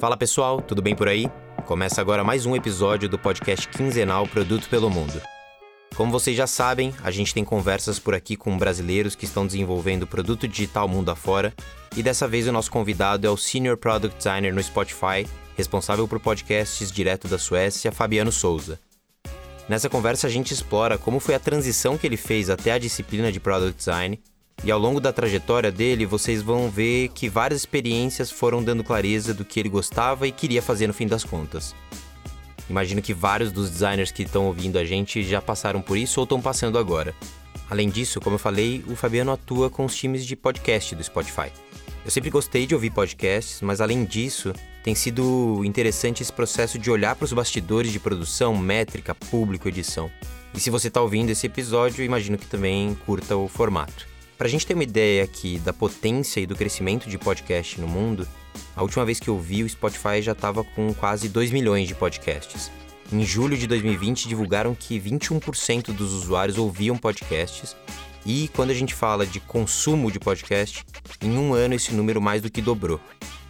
Fala pessoal, tudo bem por aí? Começa agora mais um episódio do podcast quinzenal Produto pelo Mundo. Como vocês já sabem, a gente tem conversas por aqui com brasileiros que estão desenvolvendo produto digital mundo afora, e dessa vez o nosso convidado é o Senior Product Designer no Spotify, responsável por podcasts direto da Suécia, Fabiano Souza. Nessa conversa a gente explora como foi a transição que ele fez até a disciplina de Product Design, e ao longo da trajetória dele vocês vão ver que várias experiências foram dando clareza do que ele gostava e queria fazer no fim das contas. Imagino que vários dos designers que estão ouvindo a gente já passaram por isso ou estão passando agora. Além disso, como eu falei, o Fabiano atua com os times de podcast do Spotify. Eu sempre gostei de ouvir podcasts, mas além disso, tem sido interessante esse processo de olhar para os bastidores de produção, métrica, público, edição. E se você está ouvindo esse episódio, imagino que também curta o formato. Para a gente ter uma ideia aqui da potência e do crescimento de podcast no mundo, a última vez que eu vi, o Spotify já estava com quase 2 milhões de podcasts. Em julho de 2020, divulgaram que 21% dos usuários ouviam podcasts. E quando a gente fala de consumo de podcast, em um ano esse número mais do que dobrou.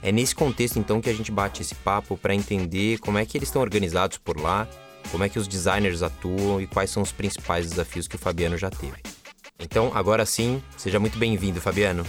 É nesse contexto então que a gente bate esse papo para entender como é que eles estão organizados por lá, como é que os designers atuam e quais são os principais desafios que o Fabiano já teve. Então, agora sim, seja muito bem-vindo, Fabiano.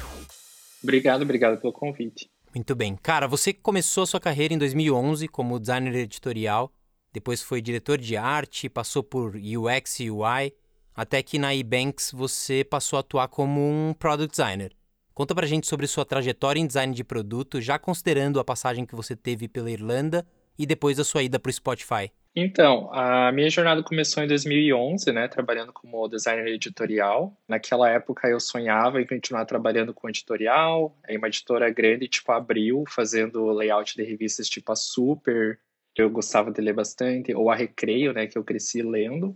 Obrigado, obrigado pelo convite. Muito bem. Cara, você começou a sua carreira em 2011 como designer editorial, depois foi diretor de arte, passou por UX e UI, até que na eBanks você passou a atuar como um product designer. Conta pra gente sobre sua trajetória em design de produto, já considerando a passagem que você teve pela Irlanda e depois a sua ida para o Spotify. Então, a minha jornada começou em 2011, né, trabalhando como designer editorial. Naquela época eu sonhava em continuar trabalhando com editorial, em uma editora grande tipo Abril, fazendo layout de revistas tipo a Super, que eu gostava de ler bastante, ou a Recreio, né, que eu cresci lendo.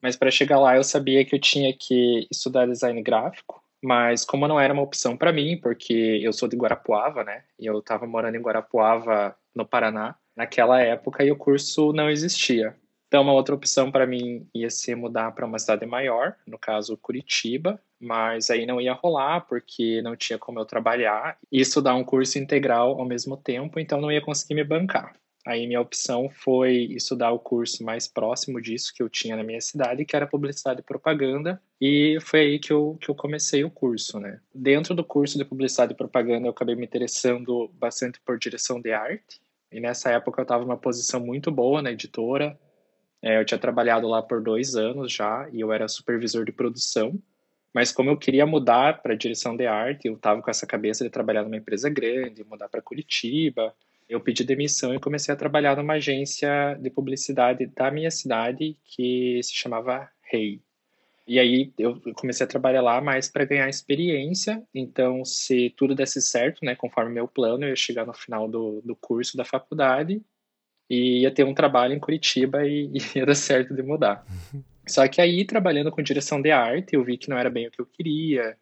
Mas para chegar lá eu sabia que eu tinha que estudar design gráfico, mas como não era uma opção para mim, porque eu sou de Guarapuava, né, e eu estava morando em Guarapuava, no Paraná, naquela época e o curso não existia. Então, uma outra opção para mim ia ser mudar para uma cidade maior, no caso Curitiba, mas aí não ia rolar porque não tinha como eu trabalhar e estudar um curso integral ao mesmo tempo, então não ia conseguir me bancar. Aí minha opção foi estudar o curso mais próximo disso que eu tinha na minha cidade, que era publicidade e propaganda, e foi aí que eu, que eu comecei o curso, né? Dentro do curso de publicidade e propaganda, eu acabei me interessando bastante por direção de arte, e nessa época eu estava numa posição muito boa na editora. É, eu tinha trabalhado lá por dois anos já e eu era supervisor de produção. Mas como eu queria mudar para direção de arte, eu estava com essa cabeça de trabalhar numa empresa grande, mudar para Curitiba. Eu pedi demissão e comecei a trabalhar numa agência de publicidade da minha cidade que se chamava Rei. E aí eu comecei a trabalhar lá mais para ganhar experiência. Então, se tudo desse certo, né, conforme meu plano, eu ia chegar no final do, do curso da faculdade e ia ter um trabalho em Curitiba e, e ia dar certo de mudar. Uhum. Só que aí, trabalhando com direção de arte, eu vi que não era bem o que eu queria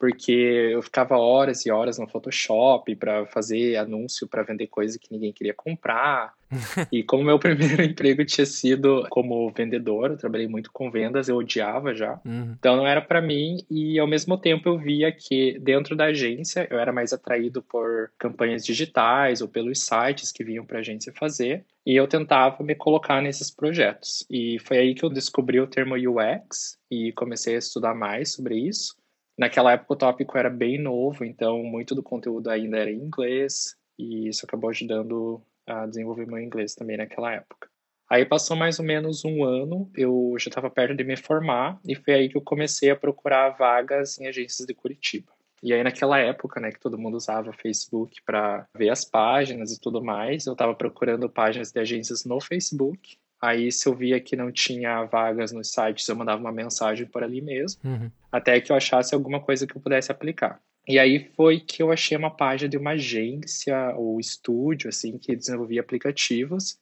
porque eu ficava horas e horas no Photoshop para fazer anúncio para vender coisa que ninguém queria comprar. e como meu primeiro emprego tinha sido como vendedor, eu trabalhei muito com vendas, eu odiava já. Uhum. Então não era para mim e ao mesmo tempo eu via que dentro da agência eu era mais atraído por campanhas digitais ou pelos sites que vinham para a agência fazer. E eu tentava me colocar nesses projetos. E foi aí que eu descobri o termo UX e comecei a estudar mais sobre isso. Naquela época o tópico era bem novo, então muito do conteúdo ainda era em inglês, e isso acabou ajudando a desenvolver meu inglês também naquela época. Aí passou mais ou menos um ano, eu já estava perto de me formar, e foi aí que eu comecei a procurar vagas em agências de Curitiba. E aí naquela época, né, que todo mundo usava Facebook para ver as páginas e tudo mais, eu estava procurando páginas de agências no Facebook Aí, se eu via que não tinha vagas nos sites, eu mandava uma mensagem por ali mesmo, uhum. até que eu achasse alguma coisa que eu pudesse aplicar. E aí foi que eu achei uma página de uma agência ou estúdio, assim, que desenvolvia aplicativos.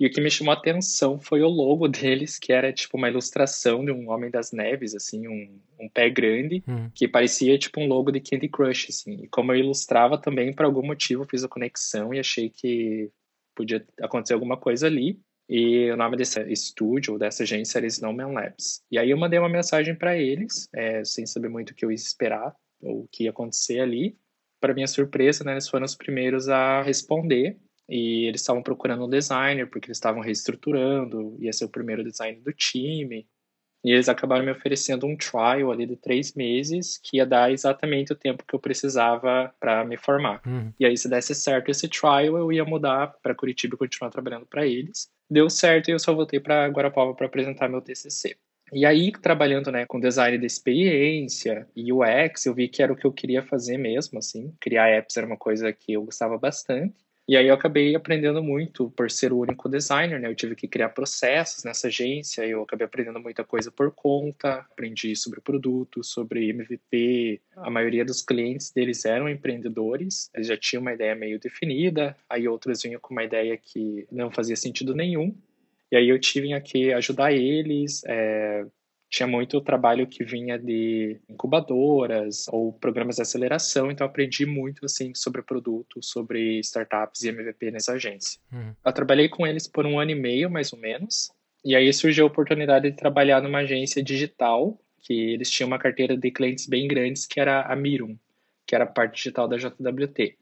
E o que me chamou a atenção foi o logo deles, que era tipo uma ilustração de um Homem das Neves, assim, um, um pé grande, uhum. que parecia tipo um logo de Candy Crush, assim. E como eu ilustrava também, por algum motivo, fiz a conexão e achei que podia acontecer alguma coisa ali. E o nome desse estúdio, dessa agência, era Snowman Labs. E aí eu mandei uma mensagem para eles, é, sem saber muito o que eu ia esperar, ou o que ia acontecer ali. Para minha surpresa, né, eles foram os primeiros a responder. e eles estavam procurando um designer porque eles estavam reestruturando, ia ser o primeiro design do time. E eles acabaram me oferecendo um trial ali de três meses, que ia dar exatamente o tempo que eu precisava para me formar. Uhum. E aí, se desse certo esse trial, eu ia mudar para Curitiba e continuar trabalhando para eles. Deu certo e eu só voltei para Guarapava para apresentar meu TCC. E aí, trabalhando né, com design de experiência e UX, eu vi que era o que eu queria fazer mesmo, assim. Criar apps era uma coisa que eu gostava bastante. E aí eu acabei aprendendo muito por ser o único designer, né? Eu tive que criar processos nessa agência, eu acabei aprendendo muita coisa por conta, aprendi sobre produto, sobre MVP. A maioria dos clientes deles eram empreendedores, eles já tinham uma ideia meio definida, aí outros vinham com uma ideia que não fazia sentido nenhum. E aí eu tive que ajudar eles, é, tinha muito trabalho que vinha de incubadoras ou programas de aceleração, então aprendi muito assim sobre produto, sobre startups e MVP nessa agência. Uhum. Eu trabalhei com eles por um ano e meio, mais ou menos, e aí surgiu a oportunidade de trabalhar numa agência digital, que eles tinham uma carteira de clientes bem grandes, que era a Mirum, que era a parte digital da JWT.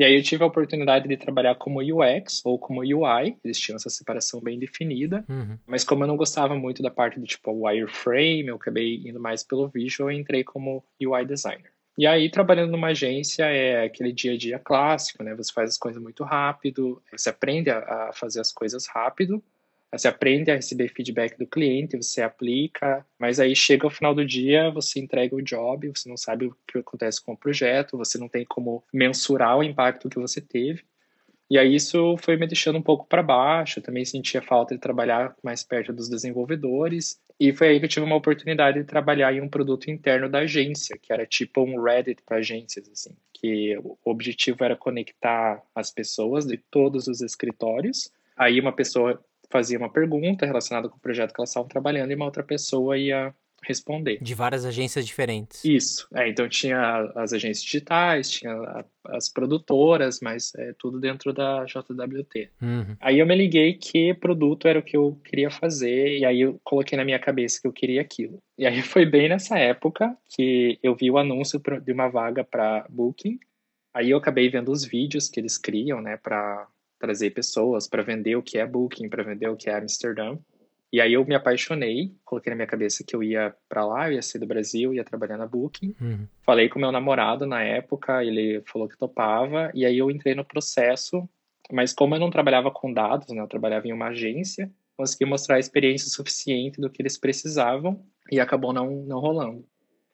E aí eu tive a oportunidade de trabalhar como UX ou como UI, eles tinham essa separação bem definida, uhum. mas como eu não gostava muito da parte do tipo wireframe, eu acabei indo mais pelo visual e entrei como UI designer. E aí, trabalhando numa agência, é aquele dia a dia clássico, né? Você faz as coisas muito rápido, você aprende a fazer as coisas rápido, você aprende a receber feedback do cliente, você aplica, mas aí chega ao final do dia, você entrega o job, você não sabe o que acontece com o projeto, você não tem como mensurar o impacto que você teve. E aí isso foi me deixando um pouco para baixo, eu também sentia falta de trabalhar mais perto dos desenvolvedores, e foi aí que eu tive uma oportunidade de trabalhar em um produto interno da agência, que era tipo um Reddit para agências, assim, que o objetivo era conectar as pessoas de todos os escritórios. Aí uma pessoa fazia uma pergunta relacionada com o projeto que elas estavam trabalhando e uma outra pessoa ia responder. De várias agências diferentes. Isso. É, então tinha as agências digitais, tinha as produtoras, mas é tudo dentro da JWT. Uhum. Aí eu me liguei que produto era o que eu queria fazer e aí eu coloquei na minha cabeça que eu queria aquilo. E aí foi bem nessa época que eu vi o anúncio de uma vaga para Booking. Aí eu acabei vendo os vídeos que eles criam, né, para trazer pessoas para vender o que é Booking, para vender o que é Amsterdã. E aí eu me apaixonei, coloquei na minha cabeça que eu ia para lá, eu ia ser do Brasil, ia trabalhar na Booking. Uhum. Falei com meu namorado na época, ele falou que topava, e aí eu entrei no processo, mas como eu não trabalhava com dados, né, eu trabalhava em uma agência, consegui mostrar a experiência suficiente do que eles precisavam e acabou não, não rolando.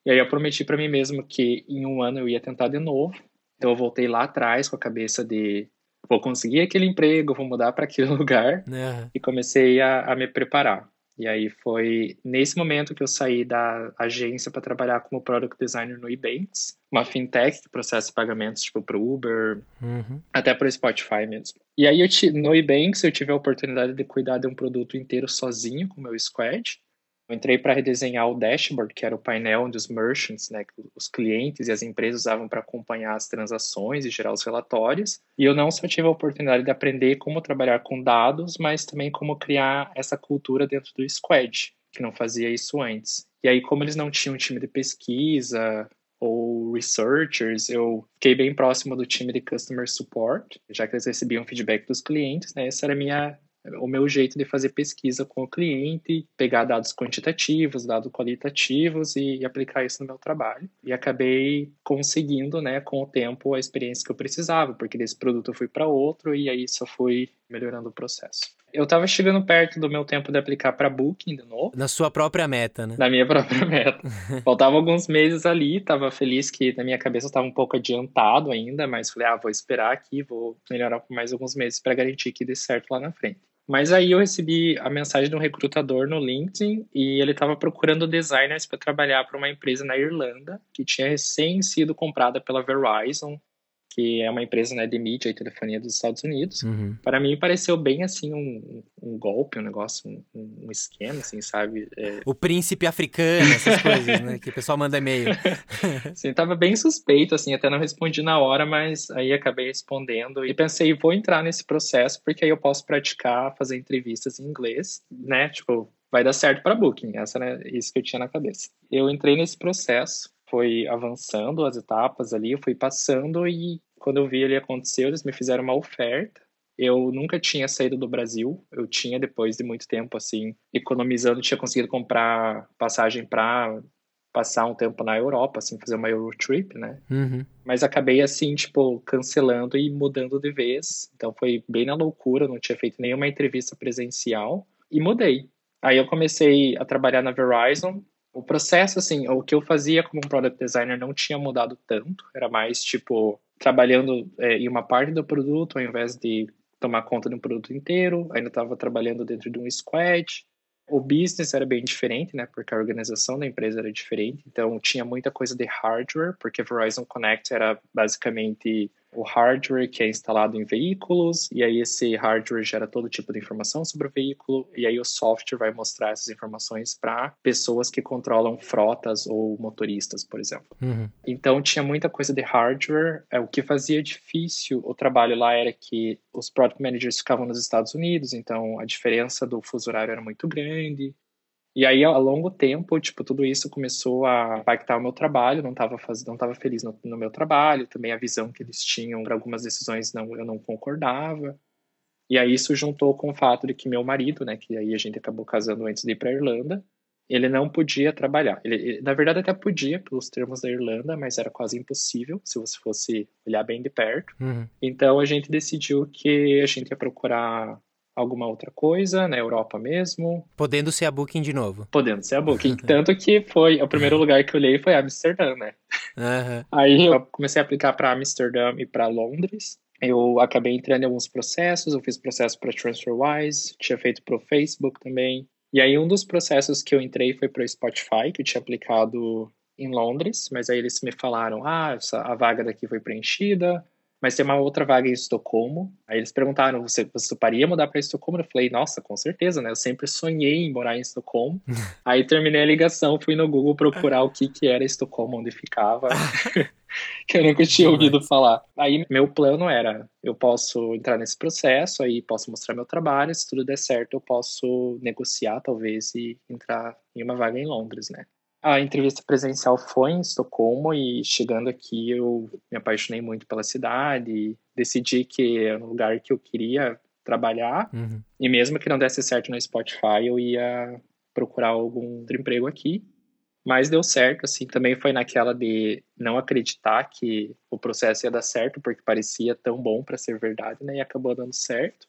E aí eu prometi para mim mesmo que em um ano eu ia tentar de novo. Então eu voltei lá atrás com a cabeça de vou conseguir aquele emprego, vou mudar para aquele lugar. Uhum. E comecei a, a, me preparar. E aí foi nesse momento que eu saí da agência para trabalhar como product designer no Ebanks, uma fintech que processa pagamentos tipo para Uber, uhum. até para o Spotify mesmo. E aí eu no Ebanks eu tive a oportunidade de cuidar de um produto inteiro sozinho com o meu squad. Eu entrei para redesenhar o dashboard, que era o painel onde os merchants, né, os clientes e as empresas usavam para acompanhar as transações e gerar os relatórios. E eu não só tive a oportunidade de aprender como trabalhar com dados, mas também como criar essa cultura dentro do squad, que não fazia isso antes. E aí, como eles não tinham time de pesquisa ou researchers, eu fiquei bem próximo do time de customer support, já que eles recebiam feedback dos clientes, né? Essa era a minha o meu jeito de fazer pesquisa com o cliente, pegar dados quantitativos, dados qualitativos e, e, aplicar isso no meu trabalho. E acabei conseguindo, né, com o tempo, a experiência que eu precisava, porque desse produto eu fui para outro e aí só fui melhorando o processo. Eu estava chegando perto do meu tempo de aplicar para Booking de novo. Na sua própria meta, né? Na minha própria meta. Faltavam alguns meses ali, estava feliz que na minha cabeça estava um pouco adiantado ainda, mas falei, ah, vou esperar aqui, vou melhorar por mais alguns meses para garantir que dê certo lá na frente. Mas aí eu recebi a mensagem de um recrutador no LinkedIn e ele estava procurando designers para trabalhar para uma empresa na Irlanda que tinha recém sido comprada pela Verizon que é uma empresa né, de mídia e telefonia dos Estados Unidos. Uhum. Para mim pareceu bem assim um, um golpe, um negócio, um, um esquema, assim, sabe? É... O príncipe africano, essas coisas, né? Que o pessoal manda e-mail. Sim, tava bem suspeito, assim, até não respondi na hora, mas aí acabei respondendo e pensei, vou entrar nesse processo porque aí eu posso praticar, fazer entrevistas em inglês, né? Tipo, vai dar certo para Booking, essa era isso que eu tinha na cabeça. Eu entrei nesse processo, foi avançando as etapas ali, eu fui passando e quando eu vi ele acontecer, eles me fizeram uma oferta. eu nunca tinha saído do Brasil. Eu tinha, depois de muito tempo, assim, economizando, tinha conseguido comprar passagem para passar um tempo na Europa, assim, fazer uma Eurotrip, né? Uhum. Mas acabei, assim, tipo, cancelando e mudando de vez. Então foi bem na loucura, não tinha feito nenhuma entrevista presencial e mudei. Aí eu comecei a trabalhar na Verizon. O processo, assim, o que eu fazia como um product designer não tinha mudado tanto. Era mais, tipo, trabalhando é, em uma parte do produto ao invés de tomar conta de um produto inteiro. Ainda estava trabalhando dentro de um squad. O business era bem diferente, né? Porque a organização da empresa era diferente. Então, tinha muita coisa de hardware, porque Verizon Connect era basicamente o hardware que é instalado em veículos, e aí esse hardware gera todo tipo de informação sobre o veículo, e aí o software vai mostrar essas informações para pessoas que controlam frotas ou motoristas, por exemplo. Uhum. Então tinha muita coisa de hardware. É, o que fazia difícil o trabalho lá era que os product managers ficavam nos Estados Unidos, então a diferença do fuso horário era muito grande. E aí, a longo tempo, tipo, tudo isso começou a impactar o meu trabalho, não estava fazendo, não tava feliz no, no, meu trabalho, também a visão que eles tinham para algumas decisões não, eu não concordava. E aí isso juntou com o fato de que meu marido, né, que aí a gente acabou casando antes de ir para Irlanda, ele não podia trabalhar. Ele, ele, na verdade até podia pelos termos da Irlanda, mas era quase impossível se você fosse olhar bem de perto. Uhum. Então a gente decidiu que a gente ia procurar alguma outra coisa, na Europa mesmo. Podendo ser a Booking de novo. Podendo ser a Booking. Tanto que foi, o primeiro lugar que eu olhei foi Amsterdã, né? Uhum. Aí eu comecei a aplicar para Amsterdã e para Londres. Eu acabei entrando em alguns processos, eu fiz processo para TransferWise, tinha feito para o Facebook também. E aí um dos processos que eu entrei foi para o Spotify, que eu tinha aplicado em Londres, mas aí eles me falaram, ah, essa, a vaga daqui foi preenchida, mas tem uma outra vaga em Estocolmo. Aí eles perguntaram: você, você toparia mudar para Estocolmo? Eu falei: nossa, com certeza, né? Eu sempre sonhei em morar em Estocolmo. Aí terminei a ligação, fui no Google procurar o que, que era Estocolmo, onde ficava. que eu nunca tinha ouvido falar. Aí meu plano era: eu posso entrar nesse processo, aí posso mostrar meu trabalho, se tudo der certo, eu posso negociar talvez e entrar em uma vaga em Londres, né? A entrevista presencial foi em Estocolmo e chegando aqui eu me apaixonei muito pela cidade, decidi que era um lugar que eu queria trabalhar uhum. e mesmo que não desse certo no Spotify eu ia procurar algum outro emprego aqui. Mas deu certo, assim, também foi naquela de não acreditar que o processo ia dar certo, porque parecia tão bom para ser verdade, né? E acabou dando certo.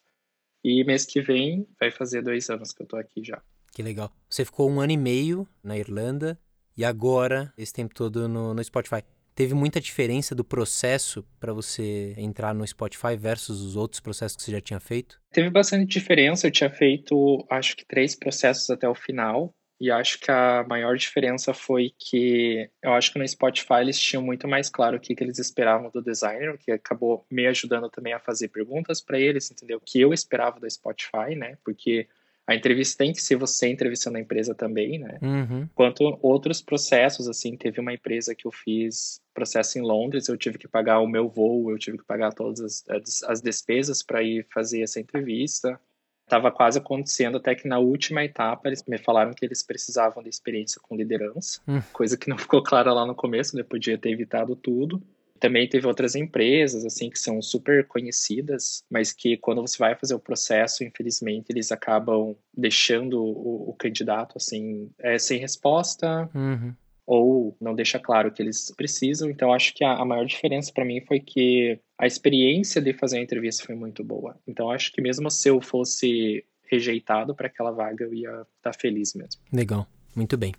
E mês que vem vai fazer dois anos que eu tô aqui já. Que legal. Você ficou um ano e meio na Irlanda e agora, esse tempo todo no, no Spotify. Teve muita diferença do processo para você entrar no Spotify versus os outros processos que você já tinha feito? Teve bastante diferença. Eu tinha feito, acho que, três processos até o final. E acho que a maior diferença foi que eu acho que no Spotify eles tinham muito mais claro o que, que eles esperavam do designer, o que acabou me ajudando também a fazer perguntas para eles, entender o que eu esperava do Spotify, né? Porque a entrevista tem que ser você entrevistando a empresa também, né? Uhum. Quanto outros processos, assim, teve uma empresa que eu fiz processo em Londres, eu tive que pagar o meu voo, eu tive que pagar todas as, as despesas para ir fazer essa entrevista. Estava quase acontecendo até que na última etapa eles me falaram que eles precisavam de experiência com liderança, uhum. coisa que não ficou clara lá no começo, eu podia ter evitado tudo. Também teve outras empresas, assim, que são super conhecidas, mas que quando você vai fazer o processo, infelizmente, eles acabam deixando o, o candidato, assim, é, sem resposta. Uhum. Ou não deixa claro o que eles precisam. Então, acho que a, a maior diferença para mim foi que a experiência de fazer a entrevista foi muito boa. Então, acho que mesmo se eu fosse rejeitado para aquela vaga, eu ia estar tá feliz mesmo. Legal, muito bem.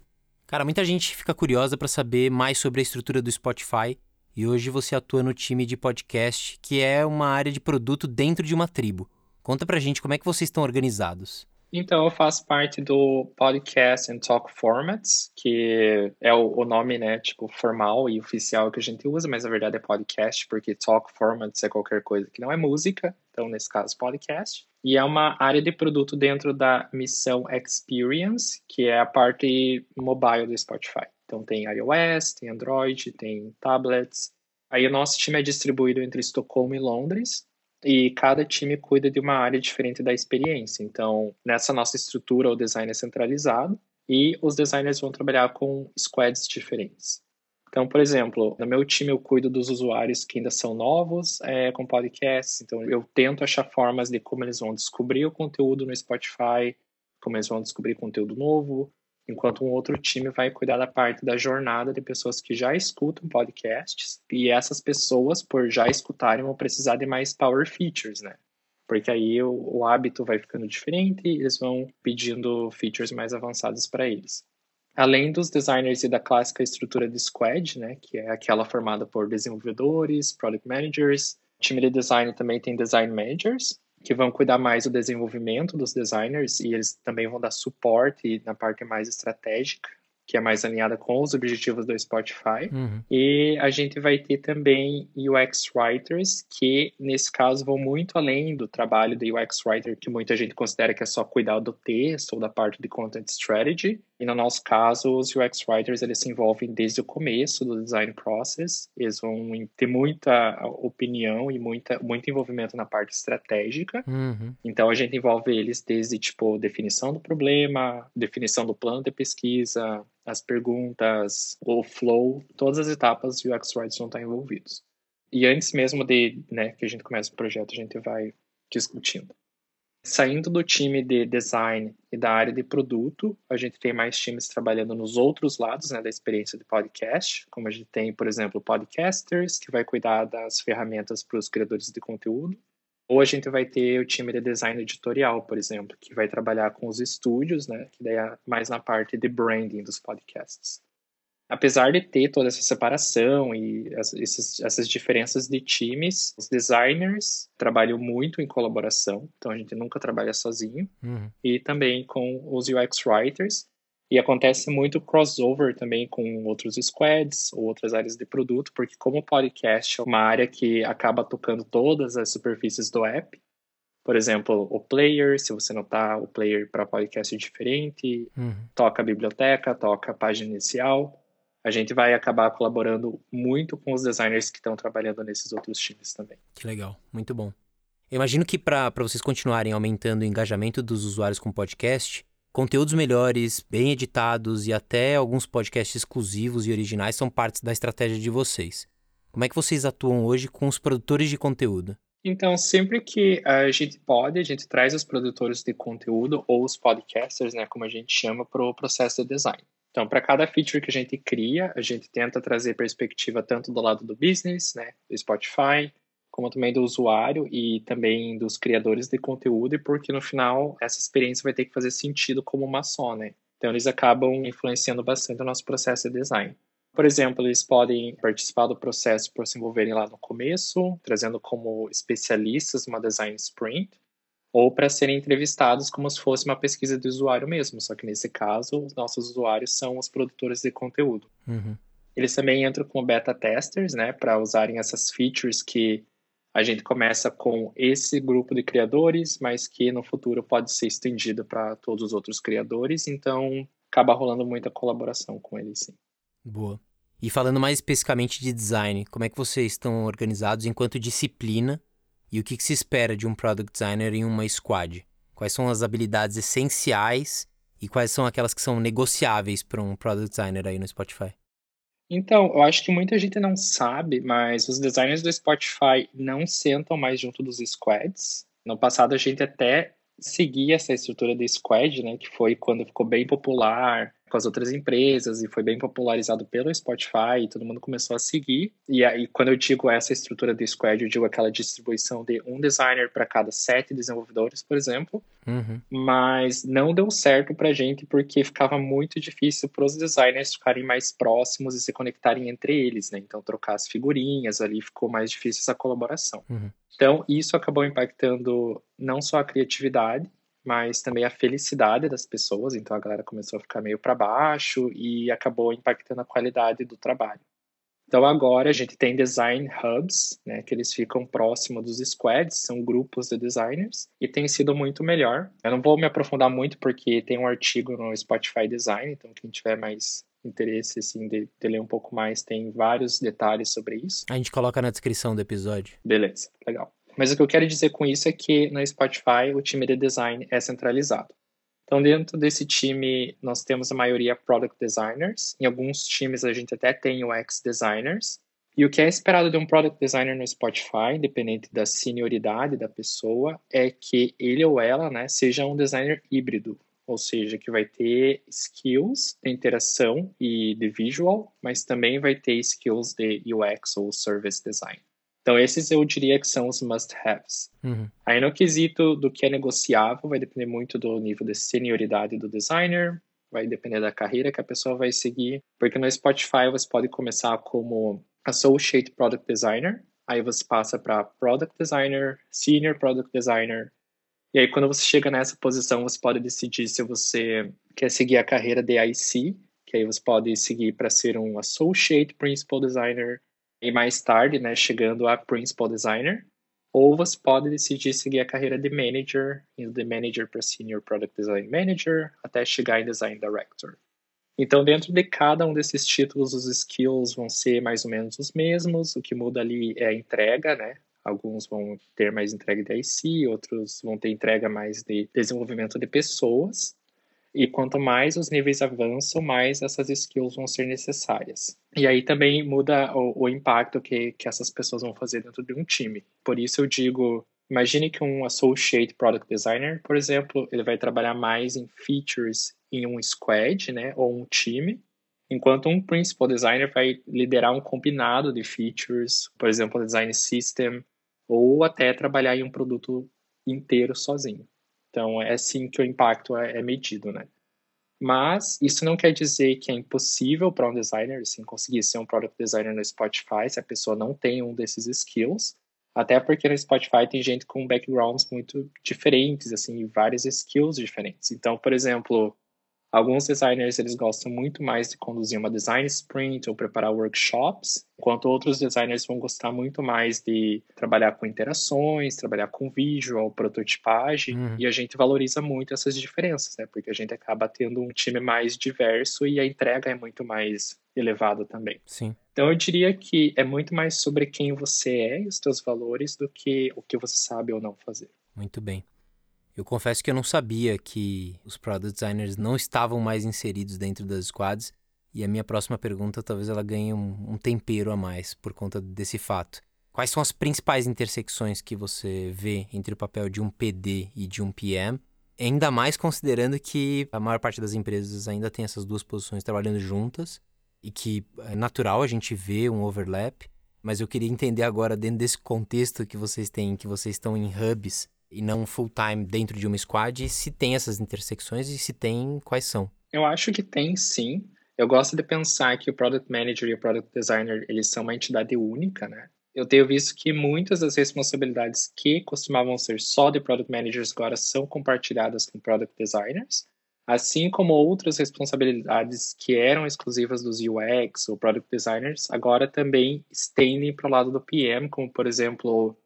Cara, muita gente fica curiosa para saber mais sobre a estrutura do Spotify e hoje você atua no time de podcast, que é uma área de produto dentro de uma tribo. Conta pra gente como é que vocês estão organizados. Então, eu faço parte do Podcast and Talk Formats, que é o, nome, né, tipo, formal e oficial que a gente usa, mas na verdade é podcast, porque Talk Formats é qualquer coisa que não é música, então nesse caso, podcast. E é uma área de produto dentro da missão Experience, que é a parte mobile do Spotify. Então tem iOS, tem Android, tem tablets. Aí o nosso time é distribuído entre Estocolmo e Londres, e cada time cuida de uma área diferente da experiência. Então, nessa nossa estrutura, o design é centralizado e os designers vão trabalhar com squads diferentes. Então, por exemplo, no meu time eu cuido dos usuários que ainda são novos é, com podcasts, então eu tento achar formas de como eles vão descobrir o conteúdo no Spotify, como eles vão descobrir conteúdo novo, enquanto um outro time vai cuidar da parte da jornada de pessoas que já escutam podcasts, e essas pessoas, por já escutarem, vão precisar de mais power features, né? Porque aí o, o hábito vai ficando diferente e eles vão pedindo features mais avançadas para eles. Além dos designers e da clássica estrutura de squad, né, que é aquela formada por desenvolvedores, product managers, time de design também tem design managers, que vão cuidar mais do desenvolvimento dos designers e eles também vão dar suporte na parte mais estratégica que é mais alinhada com os objetivos do Spotify. Uhum. E a gente vai ter também UX Writers, que nesse caso vão muito além do trabalho do UX Writer, que muita gente considera que é só cuidar do texto ou da parte de Content Strategy. E no nosso caso, os UX Writers eles se envolvem desde o começo do design process, eles vão ter muita opinião e muita, muito envolvimento na parte estratégica. Uhum. Então a gente envolve eles desde tipo definição do problema, definição do plano de pesquisa, as perguntas, o flow, todas as etapas o UX Writers vão estar envolvidos. E antes mesmo de né, que a gente comece o projeto, a gente vai discutindo. Saindo do time de design e da área de produto, a gente tem mais times trabalhando nos outros lados né, da experiência de podcast, como a gente tem, por exemplo, podcasters, que vai cuidar das ferramentas para os criadores de conteúdo, ou a gente vai ter o time de design editorial, por exemplo, que vai trabalhar com os estúdios, né, que daí é mais na parte de branding dos podcasts apesar de ter toda essa separação e as, esses, essas diferenças de times, os designers trabalham muito em colaboração, então a gente nunca trabalha sozinho, uhum. e também com os UX writers. E acontece muito crossover também com outros squads ou outras áreas de produto, porque como o podcast é uma área que acaba tocando todas as superfícies do app, por exemplo, o player, se você notar, o player para podcast é diferente, uhum. toca a biblioteca, toca a página inicial a gente vai acabar colaborando muito com os designers que estão trabalhando nesses outros times também. Que legal, muito bom. Eu imagino que para vocês continuarem aumentando o engajamento dos usuários com podcast, conteúdos melhores, bem editados e até alguns podcasts exclusivos e originais são partes da estratégia de vocês. Como é que vocês atuam hoje com os produtores de conteúdo? Então, sempre que a gente pode, a gente traz os produtores de conteúdo ou os podcasters, né, como a gente chama, para o processo de design. Então, para cada feature que a gente cria, a gente tenta trazer perspectiva tanto do lado do business, né, do Spotify, como também do usuário e também dos criadores de conteúdo, porque no final essa experiência vai ter que fazer sentido como uma só, né? Então, eles acabam influenciando bastante o nosso processo de design. Por exemplo, eles podem participar do processo por se envolverem lá no começo, trazendo como especialistas uma design sprint, ou para serem entrevistados como se fosse uma pesquisa de usuário mesmo, só que nesse caso os nossos usuários são os produtores de conteúdo. Uhum. Eles também entram como beta testers, né, para usarem essas features que a gente começa com esse grupo de criadores, mas que no futuro pode ser estendido para todos os outros criadores, então acaba rolando muita colaboração com eles, sim. Boa. E falando mais especificamente de design, como é que vocês estão organizados enquanto disciplina e o que, se espera de um product designer em uma squad? Quais são as habilidades essenciais e quais são aquelas que são negociáveis para um product designer aí no Spotify? Então, eu acho que muita gente não sabe, mas os designers do Spotify não sentam mais junto dos squads. No passado, a gente até seguia essa estrutura de squad, né, que foi quando ficou bem popular com as outras empresas e foi bem popularizado pelo Spotify e todo mundo começou a seguir. E aí, quando eu digo essa estrutura de squad, eu digo aquela distribuição de um designer para cada sete desenvolvedores, por exemplo. Uhum. Mas não deu certo para gente porque ficava muito difícil para os designers ficarem mais próximos e se conectarem entre eles, né? Então, trocar as figurinhas ali ficou mais difícil essa colaboração. Uhum. Então, isso acabou impactando não só a criatividade, mas também a felicidade das pessoas. Então a galera começou a ficar meio para baixo e acabou impactando a qualidade do trabalho. Então agora a gente tem design hubs, né, que eles ficam próximo dos squads, são grupos de designers e tem sido muito melhor. Eu não vou me aprofundar muito porque tem um artigo no Spotify Design, então quem tiver mais interesse assim de, de ler um pouco mais tem vários detalhes sobre isso. A gente coloca na descrição do episódio. Beleza, legal. Mas o que eu quero dizer com isso é que no Spotify o time de design é centralizado. Então, dentro desse time, nós temos a maioria product designers. Em alguns times, a gente até tem UX designers. E o que é esperado de um product designer no Spotify, independente da senioridade da pessoa, é que ele ou ela né, seja um designer híbrido, ou seja, que vai ter skills de interação e de visual, mas também vai ter skills de UX ou service design. Então, esses eu diria que são os must-haves. Uhum. Aí, no quesito do que é negociável, vai depender muito do nível de senioridade do designer, vai depender da carreira que a pessoa vai seguir, porque no Spotify você pode começar como Associate Product Designer, aí você passa para Product Designer, Senior Product Designer, e aí quando você chega nessa posição, você pode decidir se você quer seguir a carreira de IC, que aí você pode seguir para ser um Associate Principal Designer, e mais tarde, né, chegando a Principal Designer, ou você pode decidir seguir a carreira de Manager, indo de Manager para Senior Product Design Manager, até chegar em Design Director. Então, dentro de cada um desses títulos, os skills vão ser mais ou menos os mesmos, o que muda ali é a entrega, né? Alguns vão ter mais entrega de IC, outros vão ter entrega mais de desenvolvimento de pessoas. E quanto mais os níveis avançam, mais essas skills vão ser necessárias. E aí também muda o, o impacto que, que essas pessoas vão fazer dentro de um time. Por isso eu digo, imagine que um associate product designer, por exemplo, ele vai trabalhar mais em features em um squad, né, ou um time, enquanto um principal designer vai liderar um combinado de features, por exemplo, design system, ou até trabalhar em um produto inteiro sozinho. Então, é assim que o impacto é, é medido, né? Mas isso não quer dizer que é impossível para um designer assim, conseguir ser um product designer no Spotify se a pessoa não tem um desses skills. Até porque no Spotify tem gente com backgrounds muito diferentes, assim, várias skills diferentes. Então, por exemplo, Alguns designers eles gostam muito mais de conduzir uma design sprint ou preparar workshops, enquanto outros designers vão gostar muito mais de trabalhar com interações, trabalhar com visual, prototipagem, uhum. e a gente valoriza muito essas diferenças, né? Porque a gente acaba tendo um time mais diverso e a entrega é muito mais elevada também. Sim. Então eu diria que é muito mais sobre quem você é e os seus valores do que o que você sabe ou não fazer. Muito bem. Eu confesso que eu não sabia que os product designers não estavam mais inseridos dentro das squads. E a minha próxima pergunta talvez ela ganhe um, um tempero a mais por conta desse fato. Quais são as principais intersecções que você vê entre o papel de um PD e de um PM? Ainda mais considerando que a maior parte das empresas ainda tem essas duas posições trabalhando juntas e que é natural a gente ver um overlap, mas eu queria entender agora dentro desse contexto que vocês têm, que vocês estão em hubs e não full-time dentro de uma squad, se tem essas intersecções e se tem, quais são? Eu acho que tem sim. Eu gosto de pensar que o Product Manager e o Product Designer, eles são uma entidade única, né? Eu tenho visto que muitas das responsabilidades que costumavam ser só de Product Managers agora são compartilhadas com Product Designers, assim como outras responsabilidades que eram exclusivas dos UX ou Product Designers, agora também estendem para o lado do PM, como por exemplo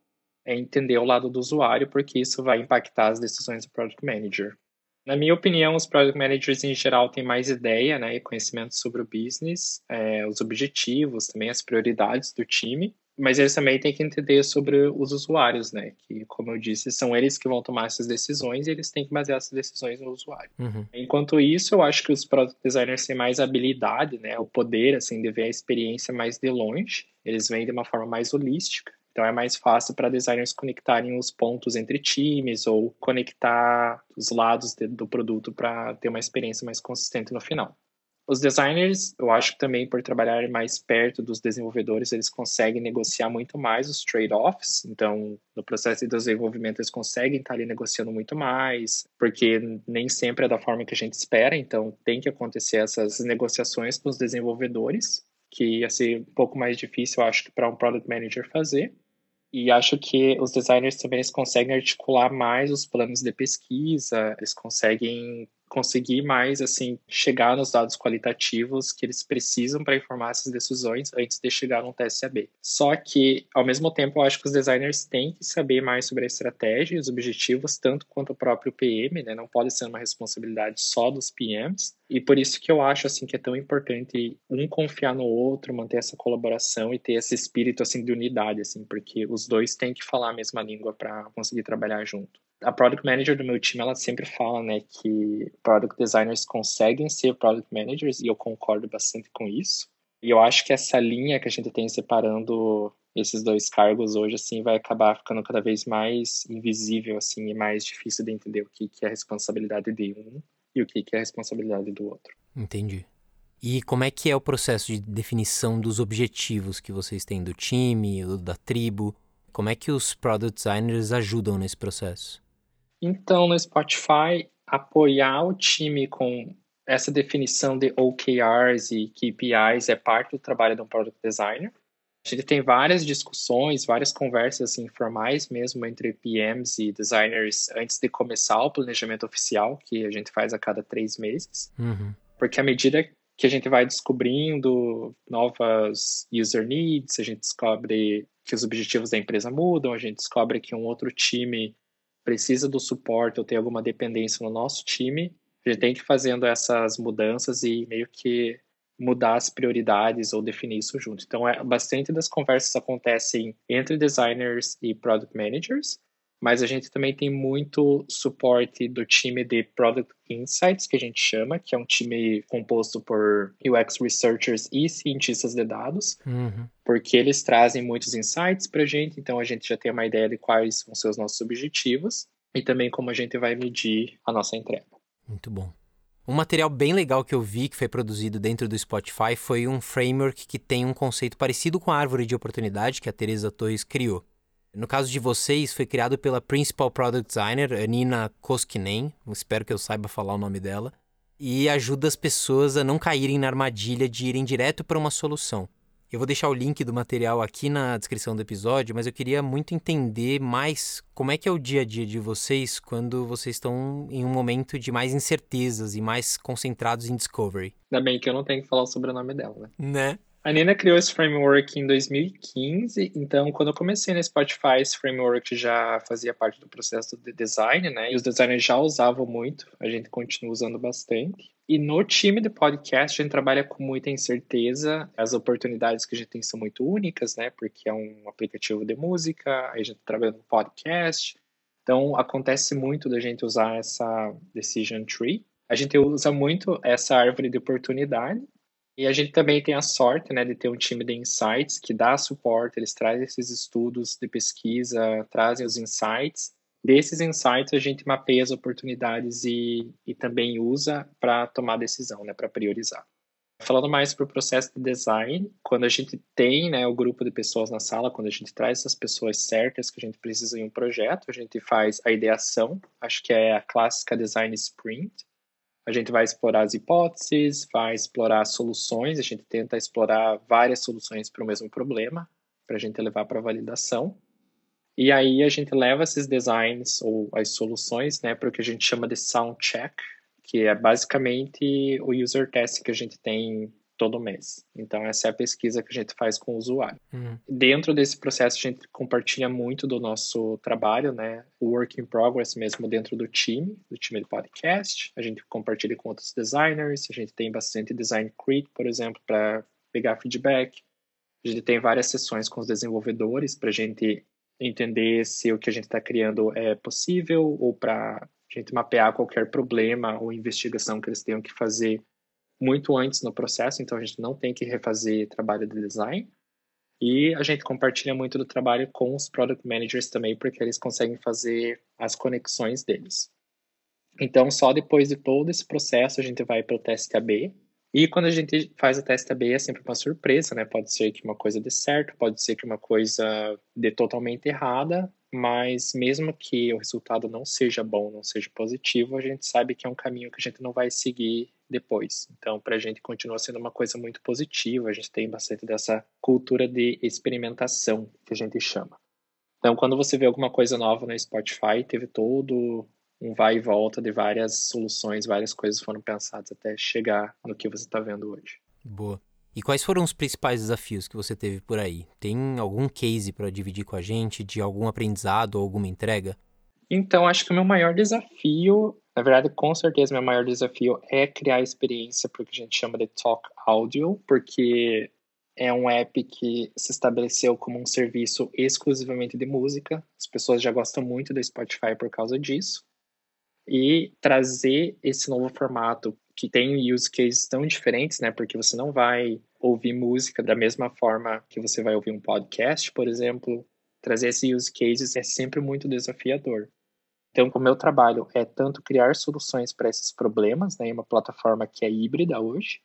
é entender o lado do usuário, porque isso vai impactar as decisões do Product Manager. Na minha opinião, os Product Managers em geral têm mais ideia né, e conhecimento sobre o business, é, os objetivos, também as prioridades do time, mas eles também têm que entender sobre os usuários, né? Que, como eu disse, são eles que vão tomar essas decisões e eles têm que basear essas decisões no usuário. Uhum. Enquanto isso, eu acho que os product designers têm mais habilidade, né? O poder, assim, de ver a experiência mais de longe. Eles vêm de uma forma mais holística. Então é mais fácil para designers conectarem os pontos entre times ou conectar os lados de, do produto para ter uma experiência mais consistente no final. Os designers, eu acho que também por trabalhar mais perto dos desenvolvedores, eles conseguem negociar muito mais os trade-offs. Então, no processo de desenvolvimento, eles conseguem estar ali negociando muito mais, porque nem sempre é da forma que a gente espera. Então, tem que acontecer essas negociações com os desenvolvedores, que ia ser um pouco mais difícil, eu acho, para um product manager fazer. E acho que os designers também eles conseguem articular mais os planos de pesquisa, eles conseguem conseguir mais assim chegar nos dados qualitativos que eles precisam para informar essas decisões antes de chegar no TSAB. Só que ao mesmo tempo eu acho que os designers têm que saber mais sobre a estratégia e os objetivos tanto quanto o próprio PM, né? Não pode ser uma responsabilidade só dos PMs. E por isso que eu acho assim que é tão importante um confiar no outro, manter essa colaboração e ter esse espírito assim de unidade assim, porque os dois têm que falar a mesma língua para conseguir trabalhar junto. A product manager do meu time, ela sempre fala, né, que product designers conseguem ser product managers e eu concordo bastante com isso. E eu acho que essa linha que a gente tem separando esses dois cargos hoje, assim, vai acabar ficando cada vez mais invisível, assim, e mais difícil de entender o que, que é a responsabilidade de um e o que, que é a responsabilidade do outro. Entendi. E como é que é o processo de definição dos objetivos que vocês têm do time, da tribo? Como é que os product designers ajudam nesse processo? Então, no Spotify, apoiar o time com essa definição de OKRs e KPIs é parte do trabalho de um product designer. A gente tem várias discussões, várias conversas assim, informais mesmo entre PMs e designers antes de começar o planejamento oficial, que a gente faz a cada três meses. Uhum. Porque à medida que a gente vai descobrindo novas user needs, a gente descobre que os objetivos da empresa mudam, a gente descobre que um outro time precisa do suporte ou tem alguma dependência no nosso time, a gente tem que ir fazendo essas mudanças e meio que mudar as prioridades ou definir isso junto. Então, é, bastante das conversas acontecem entre designers e product managers, mas a gente também tem muito suporte do time de Product Insights, que a gente chama, que é um time composto por UX researchers e cientistas de dados, uhum. porque eles trazem muitos insights para a gente, então a gente já tem uma ideia de quais vão ser os nossos objetivos e também como a gente vai medir a nossa entrega. Muito bom. Um material bem legal que eu vi que foi produzido dentro do Spotify foi um framework que tem um conceito parecido com a árvore de oportunidade que a Teresa Torres criou. No caso de vocês, foi criado pela Principal Product Designer, Nina Koskinen, espero que eu saiba falar o nome dela, e ajuda as pessoas a não caírem na armadilha de irem direto para uma solução. Eu vou deixar o link do material aqui na descrição do episódio, mas eu queria muito entender mais como é que é o dia a dia de vocês quando vocês estão em um momento de mais incertezas e mais concentrados em discovery. Ainda bem que eu não tenho que falar o sobrenome dela, né? Né? A Nina criou esse framework em 2015, então quando eu comecei no Spotify, esse framework já fazia parte do processo de design, né? E os designers já usavam muito, a gente continua usando bastante. E no time de podcast, a gente trabalha com muita incerteza. As oportunidades que a gente tem são muito únicas, né? Porque é um aplicativo de música, a gente trabalha no podcast. Então, acontece muito da gente usar essa decision tree. A gente usa muito essa árvore de oportunidade e a gente também tem a sorte né, de ter um time de insights que dá suporte, eles trazem esses estudos de pesquisa, trazem os insights. Desses insights, a gente mapeia as oportunidades e, e também usa para tomar decisão, né, para priorizar. Falando mais para o processo de design, quando a gente tem né, o grupo de pessoas na sala, quando a gente traz essas pessoas certas que a gente precisa em um projeto, a gente faz a ideação, acho que é a clássica design sprint, a gente vai explorar as hipóteses, vai explorar soluções, a gente tenta explorar várias soluções para o mesmo problema, para a gente levar para validação. E aí a gente leva esses designs ou as soluções né, para o que a gente chama de sound check, que é basicamente o user test que a gente tem todo mês. Então, essa é a pesquisa que a gente faz com o usuário. Uhum. Dentro desse processo, a gente compartilha muito do nosso trabalho, né? O work in progress mesmo dentro do time, do time de podcast. A gente compartilha com outros designers. A gente tem bastante design crit, por exemplo, para pegar feedback. A gente tem várias sessões com os desenvolvedores para a gente entender se o que a gente está criando é possível ou para a gente mapear qualquer problema ou investigação que eles tenham que fazer muito antes no processo, então a gente não tem que refazer trabalho de design. E a gente compartilha muito do trabalho com os product managers também, porque eles conseguem fazer as conexões deles. Então, só depois de todo esse processo, a gente vai para o teste AB. E quando a gente faz o teste AB, é sempre uma surpresa, né? Pode ser que uma coisa dê certo, pode ser que uma coisa dê totalmente errada, mas mesmo que o resultado não seja bom, não seja positivo, a gente sabe que é um caminho que a gente não vai seguir depois. Então, para a gente continua sendo uma coisa muito positiva, a gente tem bastante dessa cultura de experimentação que a gente chama. Então, quando você vê alguma coisa nova no Spotify, teve todo um vai e volta de várias soluções, várias coisas foram pensadas até chegar no que você está vendo hoje. Boa. E quais foram os principais desafios que você teve por aí? Tem algum case para dividir com a gente de algum aprendizado ou alguma entrega? Então, acho que o meu maior desafio, na verdade, com certeza, meu maior desafio é criar experiência para o que a gente chama de talk audio, porque é um app que se estabeleceu como um serviço exclusivamente de música. As pessoas já gostam muito do Spotify por causa disso. E trazer esse novo formato que tem use cases tão diferentes, né? Porque você não vai ouvir música da mesma forma que você vai ouvir um podcast, por exemplo. Trazer esse use cases é sempre muito desafiador. Então, o meu trabalho é tanto criar soluções para esses problemas, né, em uma plataforma que é híbrida hoje,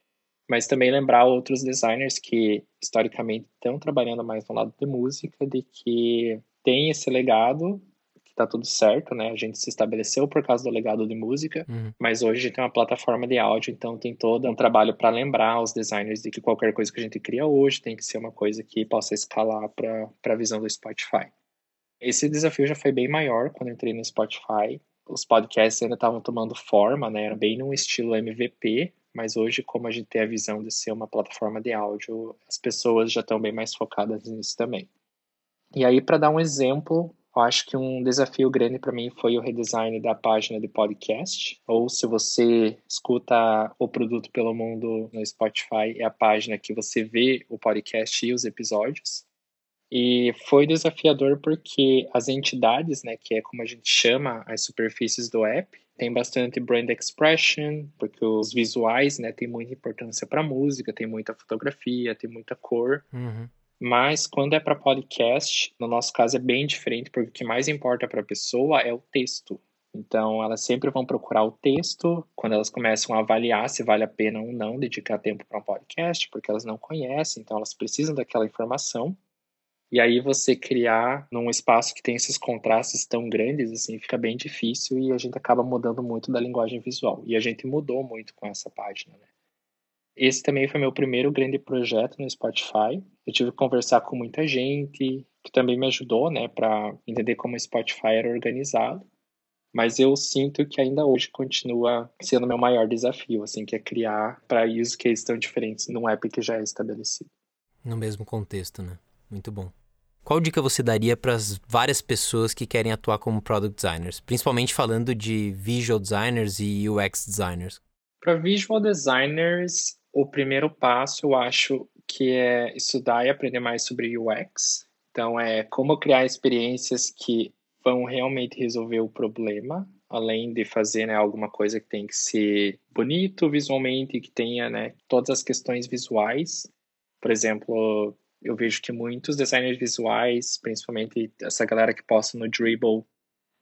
mas também lembrar outros designers que historicamente estão trabalhando mais no lado de música, de que tem esse legado, que está tudo certo, né? A gente se estabeleceu por causa do legado de música, uhum. mas hoje a gente tem uma plataforma de áudio, então tem todo um trabalho para lembrar os designers de que qualquer coisa que a gente cria hoje tem que ser uma coisa que possa escalar para a visão do Spotify. Esse desafio já foi bem maior quando entrei no Spotify. Os podcasts ainda estavam tomando forma, né? Era bem no estilo MVP, mas hoje, como a gente tem a visão de ser uma plataforma de áudio, as pessoas já estão bem mais focadas nisso também. E aí, para dar um exemplo, eu acho que um desafio grande para mim foi o redesign da página de podcast. Ou se você escuta o produto pelo mundo no Spotify, é a página que você vê o podcast e os episódios. E foi desafiador porque as entidades, né, que é como a gente chama as superfícies do app, tem bastante brand expression, porque os visuais, né, tem muita importância para música, tem muita fotografia, tem muita cor. Uhum. Mas quando é para podcast, no nosso caso é bem diferente, porque o que mais importa para a pessoa é o texto. Então, elas sempre vão procurar o texto quando elas começam a avaliar se vale a pena ou não dedicar tempo para um podcast, porque elas não conhecem, então elas precisam daquela informação. E aí você criar num espaço que tem esses contrastes tão grandes, assim, fica bem difícil e a gente acaba mudando muito da linguagem visual. E a gente mudou muito com essa página, né? Esse também foi meu primeiro grande projeto no Spotify. Eu tive que conversar com muita gente, que também me ajudou, né, para entender como o Spotify era organizado. Mas eu sinto que ainda hoje continua sendo meu maior desafio, assim, que é criar para use cases tão diferentes num app que já é estabelecido. No mesmo contexto, né? Muito bom. Qual dica você daria para as várias pessoas que querem atuar como product designers, principalmente falando de visual designers e UX designers? Para visual designers, o primeiro passo eu acho que é estudar e aprender mais sobre UX. Então, é como criar experiências que vão realmente resolver o problema, além de fazer né, alguma coisa que tem que ser bonito visualmente, que tenha né, todas as questões visuais. Por exemplo, eu vejo que muitos designers visuais, principalmente essa galera que posta no Dribble,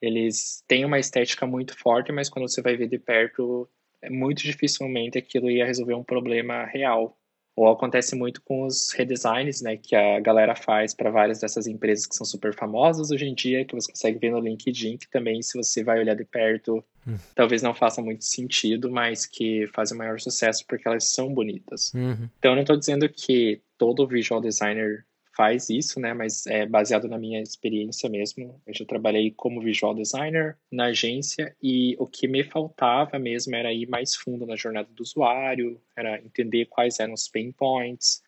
eles têm uma estética muito forte, mas quando você vai ver de perto, é muito dificilmente aquilo ia resolver um problema real. Ou acontece muito com os redesigns, né, que a galera faz para várias dessas empresas que são super famosas hoje em dia, que você consegue ver no LinkedIn, que também, se você vai olhar de perto, hum. talvez não faça muito sentido, mas que fazem maior sucesso porque elas são bonitas. Uhum. Então, eu não estou dizendo que todo visual designer faz isso, né? Mas é baseado na minha experiência mesmo. Eu já trabalhei como visual designer na agência e o que me faltava mesmo era ir mais fundo na jornada do usuário, era entender quais eram os pain points,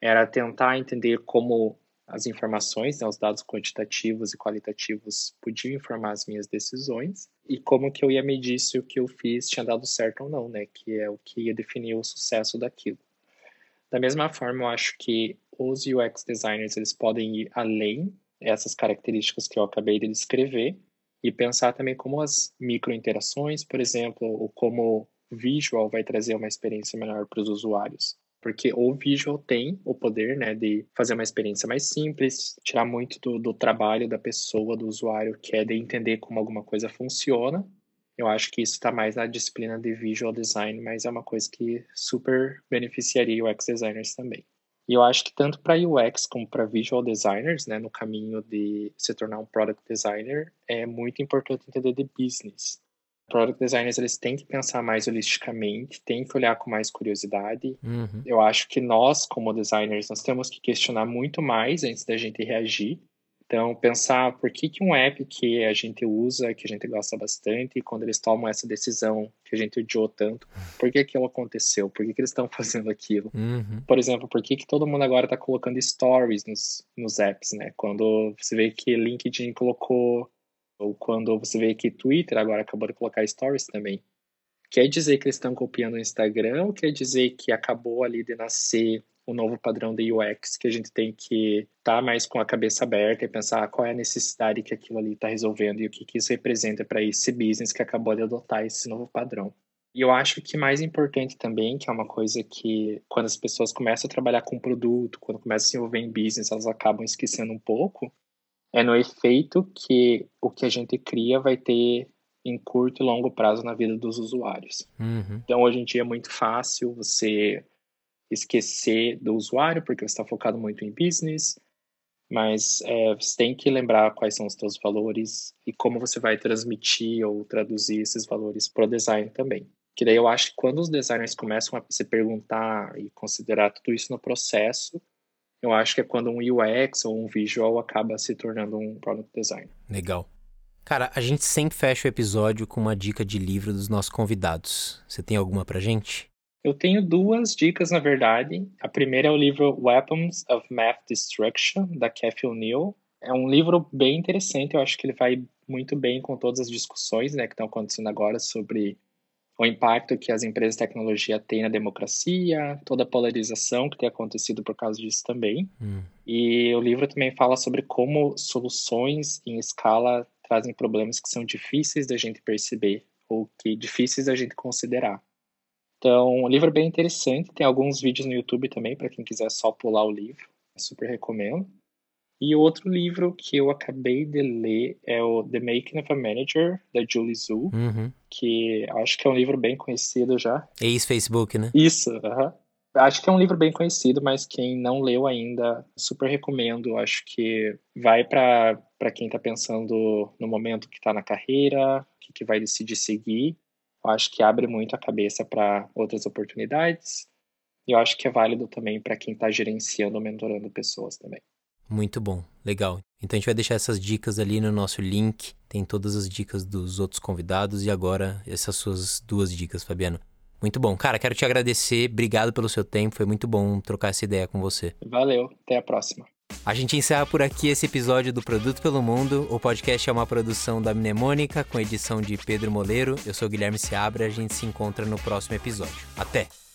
era tentar entender como as informações, né, os dados quantitativos e qualitativos podiam informar as minhas decisões e como que eu ia medir se o que eu fiz tinha dado certo ou não, né? Que é o que ia definir o sucesso daquilo. Da mesma forma, eu acho que os UX designers eles podem ir além dessas características que eu acabei de descrever e pensar também como as microinterações, por exemplo, ou como o visual vai trazer uma experiência melhor para os usuários. Porque o visual tem o poder né, de fazer uma experiência mais simples, tirar muito do, do trabalho da pessoa, do usuário, que é de entender como alguma coisa funciona, eu acho que isso está mais na disciplina de visual design, mas é uma coisa que super beneficiaria UX designers também. E eu acho que tanto para UX como para visual designers, né, no caminho de se tornar um product designer, é muito importante entender de business. Product designers eles têm que pensar mais holisticamente, têm que olhar com mais curiosidade. Uhum. Eu acho que nós, como designers, nós temos que questionar muito mais antes da gente reagir então, pensar por que, que um app que a gente usa, que a gente gosta bastante, e quando eles tomam essa decisão que a gente odiou tanto, por que aquilo aconteceu? Por que, que eles estão fazendo aquilo? Uhum. Por exemplo, por que, que todo mundo agora está colocando stories nos, nos apps, né? Quando você vê que LinkedIn colocou, ou quando você vê que Twitter agora acabou de colocar stories também. Quer dizer que eles estão copiando o Instagram ou quer dizer que acabou ali de nascer o novo padrão de UX, que a gente tem que estar tá mais com a cabeça aberta e pensar qual é a necessidade que aquilo ali está resolvendo e o que, que isso representa para esse business que acabou de adotar esse novo padrão. E eu acho que mais importante também, que é uma coisa que quando as pessoas começam a trabalhar com produto, quando começam a se envolver em business, elas acabam esquecendo um pouco, é no efeito que o que a gente cria vai ter em curto e longo prazo na vida dos usuários. Uhum. Então, hoje em dia é muito fácil você esquecer do usuário, porque você está focado muito em business, mas é, você tem que lembrar quais são os seus valores e como você vai transmitir ou traduzir esses valores para o design também. Que daí eu acho que quando os designers começam a se perguntar e considerar tudo isso no processo, eu acho que é quando um UX ou um visual acaba se tornando um product design. Legal. Cara, a gente sempre fecha o episódio com uma dica de livro dos nossos convidados. Você tem alguma pra gente? Eu tenho duas dicas, na verdade. A primeira é o livro Weapons of Math Destruction, da Kathy O'Neill. É um livro bem interessante, eu acho que ele vai muito bem com todas as discussões né, que estão acontecendo agora sobre o impacto que as empresas de tecnologia têm na democracia, toda a polarização que tem acontecido por causa disso também. Hum. E o livro também fala sobre como soluções em escala trazem problemas que são difíceis da gente perceber ou que difíceis da gente considerar. Então, o livro é bem interessante, tem alguns vídeos no YouTube também para quem quiser só pular o livro, super recomendo. E outro livro que eu acabei de ler é o The Making of a Manager, da Julie Zhu, uhum. que acho que é um livro bem conhecido já. Ex-Facebook, né? Isso, uh -huh. Acho que é um livro bem conhecido, mas quem não leu ainda, super recomendo. Acho que vai para quem está pensando no momento que está na carreira, que, que vai decidir seguir. Eu acho que abre muito a cabeça para outras oportunidades. E eu acho que é válido também para quem está gerenciando ou mentorando pessoas também. Muito bom, legal. Então a gente vai deixar essas dicas ali no nosso link. Tem todas as dicas dos outros convidados e agora essas suas duas dicas, Fabiano. Muito bom. Cara, quero te agradecer. Obrigado pelo seu tempo. Foi muito bom trocar essa ideia com você. Valeu. Até a próxima. A gente encerra por aqui esse episódio do Produto pelo Mundo. O podcast é uma produção da Mnemônica, com edição de Pedro Moleiro. Eu sou Guilherme Seabra. A gente se encontra no próximo episódio. Até!